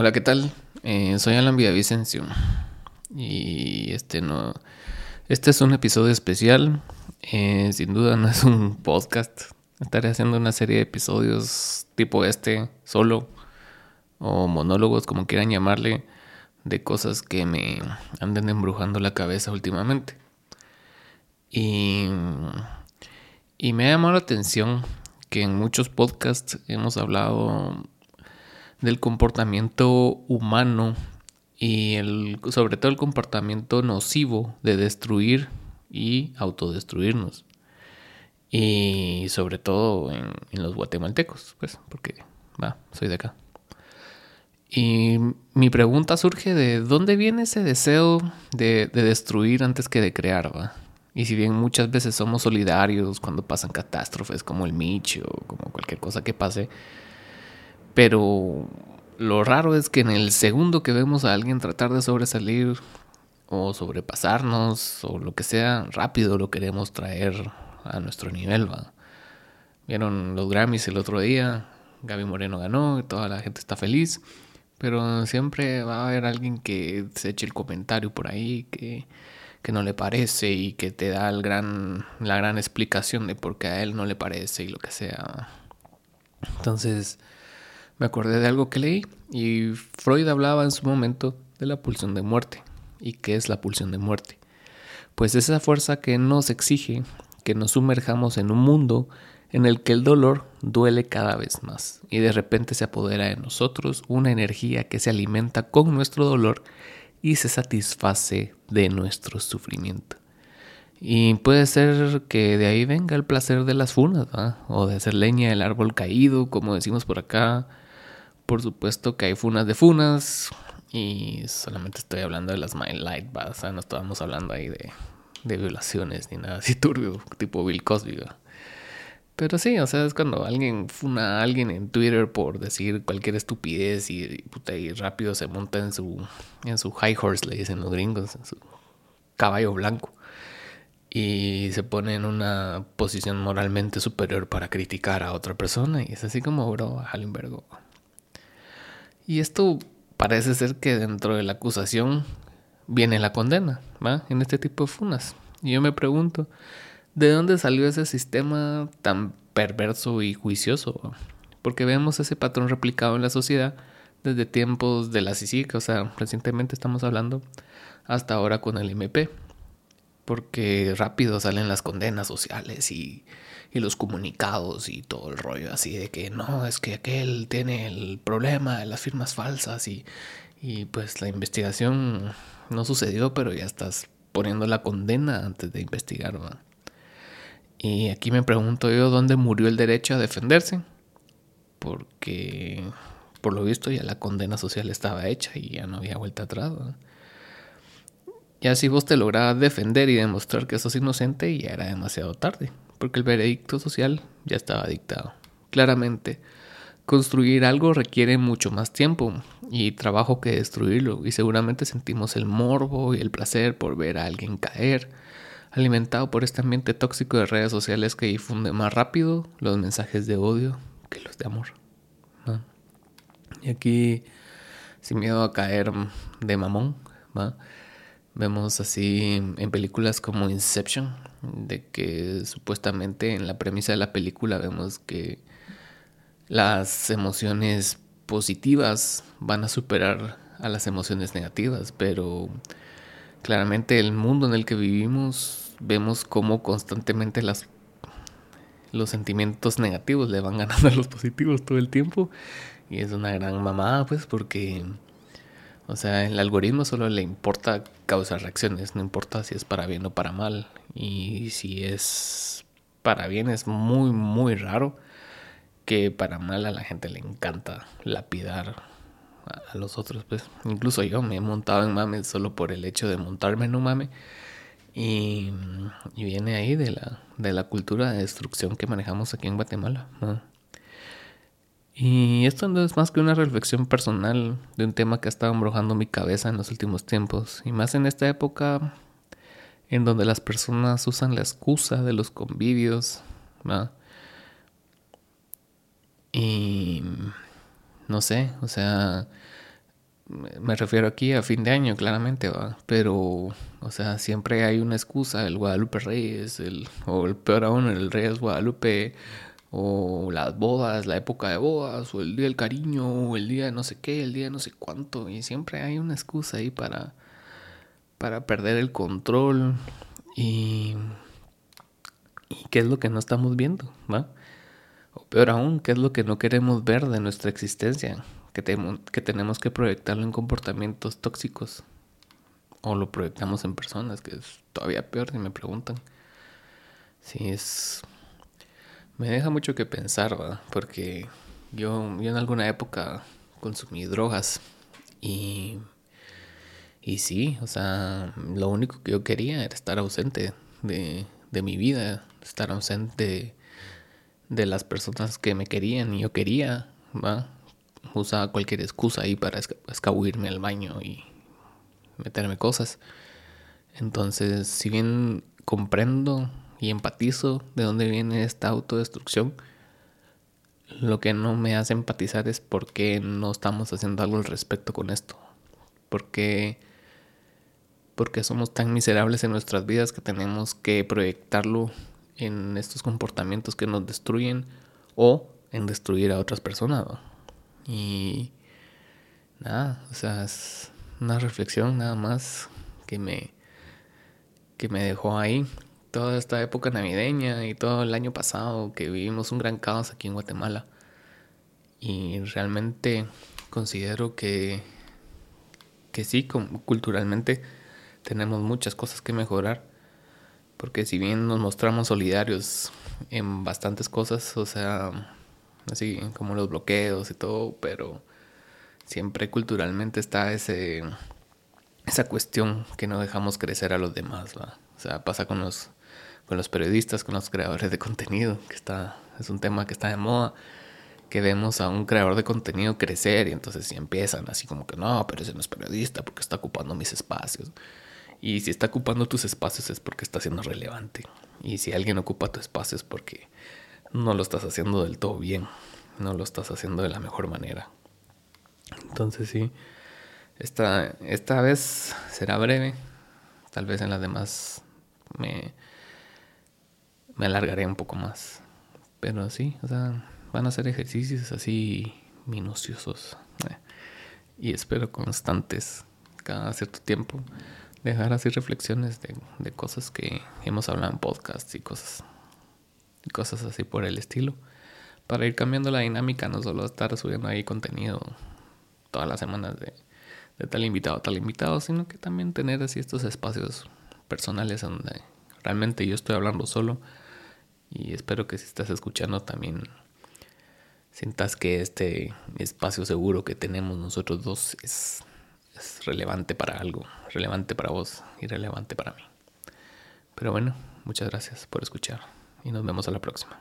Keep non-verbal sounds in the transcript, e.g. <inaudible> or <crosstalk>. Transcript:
Hola, ¿qué tal? Eh, soy Alan Villavicencio y este no, este es un episodio especial. Eh, sin duda no es un podcast. Estaré haciendo una serie de episodios tipo este, solo o monólogos, como quieran llamarle, de cosas que me anden embrujando la cabeza últimamente. Y, y me ha llamado la atención que en muchos podcasts hemos hablado del comportamiento humano y el, sobre todo el comportamiento nocivo de destruir y autodestruirnos. Y sobre todo en, los guatemaltecos, pues, porque, va, soy de acá. Y mi pregunta surge de dónde viene ese deseo de, de destruir antes que de crear, ¿va? Y si bien muchas veces somos solidarios cuando pasan catástrofes como el Micho como cualquier cosa que pase, pero lo raro es que en el segundo que vemos a alguien tratar de sobresalir o sobrepasarnos o lo que sea, rápido lo queremos traer a nuestro nivel. Vieron los Grammys el otro día, Gaby Moreno ganó, y toda la gente está feliz, pero siempre va a haber alguien que se eche el comentario por ahí que que no le parece y que te da el gran, la gran explicación de por qué a él no le parece y lo que sea. Entonces me acordé de algo que leí y Freud hablaba en su momento de la pulsión de muerte. ¿Y qué es la pulsión de muerte? Pues esa fuerza que nos exige que nos sumerjamos en un mundo en el que el dolor duele cada vez más y de repente se apodera de nosotros una energía que se alimenta con nuestro dolor y se satisface de nuestro sufrimiento. Y puede ser que de ahí venga el placer de las funas, o de hacer leña del árbol caído, como decimos por acá. Por supuesto que hay funas de funas, y solamente estoy hablando de las Mind Light, o sea, no estábamos hablando ahí de, de violaciones ni nada así <laughs> turbio, tipo Bill Cosby. Pero sí, o sea, es cuando alguien funa a alguien en Twitter por decir cualquier estupidez y, puta, y rápido se monta en su, en su high horse, le dicen los gringos, en su caballo blanco. Y se pone en una posición moralmente superior para criticar a otra persona. Y es así como, bro, Hallenbergo. Y esto parece ser que dentro de la acusación viene la condena, ¿va? En este tipo de funas. Y yo me pregunto, ¿De dónde salió ese sistema tan perverso y juicioso? Porque vemos ese patrón replicado en la sociedad desde tiempos de la CICIC, o sea, recientemente estamos hablando, hasta ahora con el MP. Porque rápido salen las condenas sociales y, los comunicados y todo el rollo así de que no, es que aquel tiene el problema de las firmas falsas y, y pues la investigación no sucedió, pero ya estás poniendo la condena antes de investigar. ¿no? Y aquí me pregunto yo dónde murió el derecho a defenderse, porque por lo visto ya la condena social estaba hecha y ya no había vuelta atrás. Ya si vos te lograbas defender y demostrar que sos inocente, ya era demasiado tarde, porque el veredicto social ya estaba dictado. Claramente, construir algo requiere mucho más tiempo y trabajo que destruirlo, y seguramente sentimos el morbo y el placer por ver a alguien caer alimentado por este ambiente tóxico de redes sociales que difunde más rápido los mensajes de odio que los de amor. Y aquí, sin miedo a caer de mamón, vemos así en películas como Inception, de que supuestamente en la premisa de la película vemos que las emociones positivas van a superar a las emociones negativas, pero claramente el mundo en el que vivimos vemos cómo constantemente las los sentimientos negativos le van ganando a los <laughs> positivos todo el tiempo y es una gran mamada pues porque o sea el algoritmo solo le importa causar reacciones no importa si es para bien o para mal y si es para bien es muy muy raro que para mal a la gente le encanta lapidar a, los otros, pues. Incluso yo me he montado en mame solo por el hecho de montarme en un mame. Y, viene ahí de la, de la cultura de destrucción que manejamos aquí en Guatemala. Y esto no es más que una reflexión personal de un tema que ha estado embrujando mi cabeza en los últimos tiempos. Y más en esta época en donde las personas usan la excusa de los convivios. Y no sé, o sea, me refiero aquí a fin de año, claramente, ¿va? Pero, o sea, siempre hay una excusa, el Guadalupe Reyes, el, o el peor aún, el Reyes Guadalupe, o las bodas, la época de bodas, o el día del cariño, o el día de no sé qué, el día de no sé cuánto, y siempre hay una excusa ahí para, para perder el control y, qué es lo que no estamos viendo, ¿va? O peor aún, qué es lo que no queremos ver de nuestra existencia, que, que tenemos que proyectarlo en comportamientos tóxicos. O lo proyectamos en personas, que es todavía peor si me preguntan. Sí, es... Me deja mucho que pensar. Porque yo, yo en alguna época consumí drogas y... Y sí, o sea, lo único que yo quería era estar ausente de, de mi vida, estar ausente de las personas que me querían y yo quería, ¿va? Usaba cualquier excusa ahí para escabuirme al baño y meterme cosas. Entonces, si bien comprendo y empatizo de dónde viene esta autodestrucción, lo que no me hace empatizar es por qué no estamos haciendo algo al respecto con esto. Porque porque somos tan miserables en nuestras vidas que tenemos que proyectarlo en estos comportamientos que nos destruyen o en destruir a otras personas. Y nada, o sea, es una reflexión nada más que me, que me dejó ahí toda esta época navideña y todo el año pasado que vivimos un gran caos aquí en Guatemala. Y realmente considero que, que sí, culturalmente tenemos muchas cosas que mejorar porque si bien nos mostramos solidarios en bastantes cosas, o sea, así como los bloqueos y todo, pero siempre culturalmente está ese esa cuestión que no dejamos crecer a los demás, ¿va? O sea, pasa con los con los periodistas, con los creadores de contenido, que está es un tema que está de moda, que vemos a un creador de contenido crecer y entonces si empiezan así como que no, pero ese no es periodista porque está ocupando mis espacios. Y si está ocupando tus espacios es porque está siendo relevante. Y si alguien ocupa tu espacio es porque no lo estás haciendo del todo bien. No lo estás haciendo de la mejor manera. Entonces sí, esta, esta vez será breve. Tal vez en las demás me, me alargaré un poco más. Pero sí, o sea, van a ser ejercicios así minuciosos. Eh, y espero constantes cada cierto tiempo dejar así reflexiones de, de, cosas que hemos hablado en podcasts y cosas, cosas así por el estilo. Para ir cambiando la dinámica, no solo estar subiendo ahí contenido todas las semanas de, de tal invitado a tal invitado, sino que también tener así estos espacios personales donde realmente yo estoy hablando solo y espero que si estás escuchando también sientas que este espacio seguro que tenemos nosotros dos es es relevante para algo, relevante para vos y relevante para mí. Pero bueno, muchas gracias por escuchar y nos vemos a la próxima.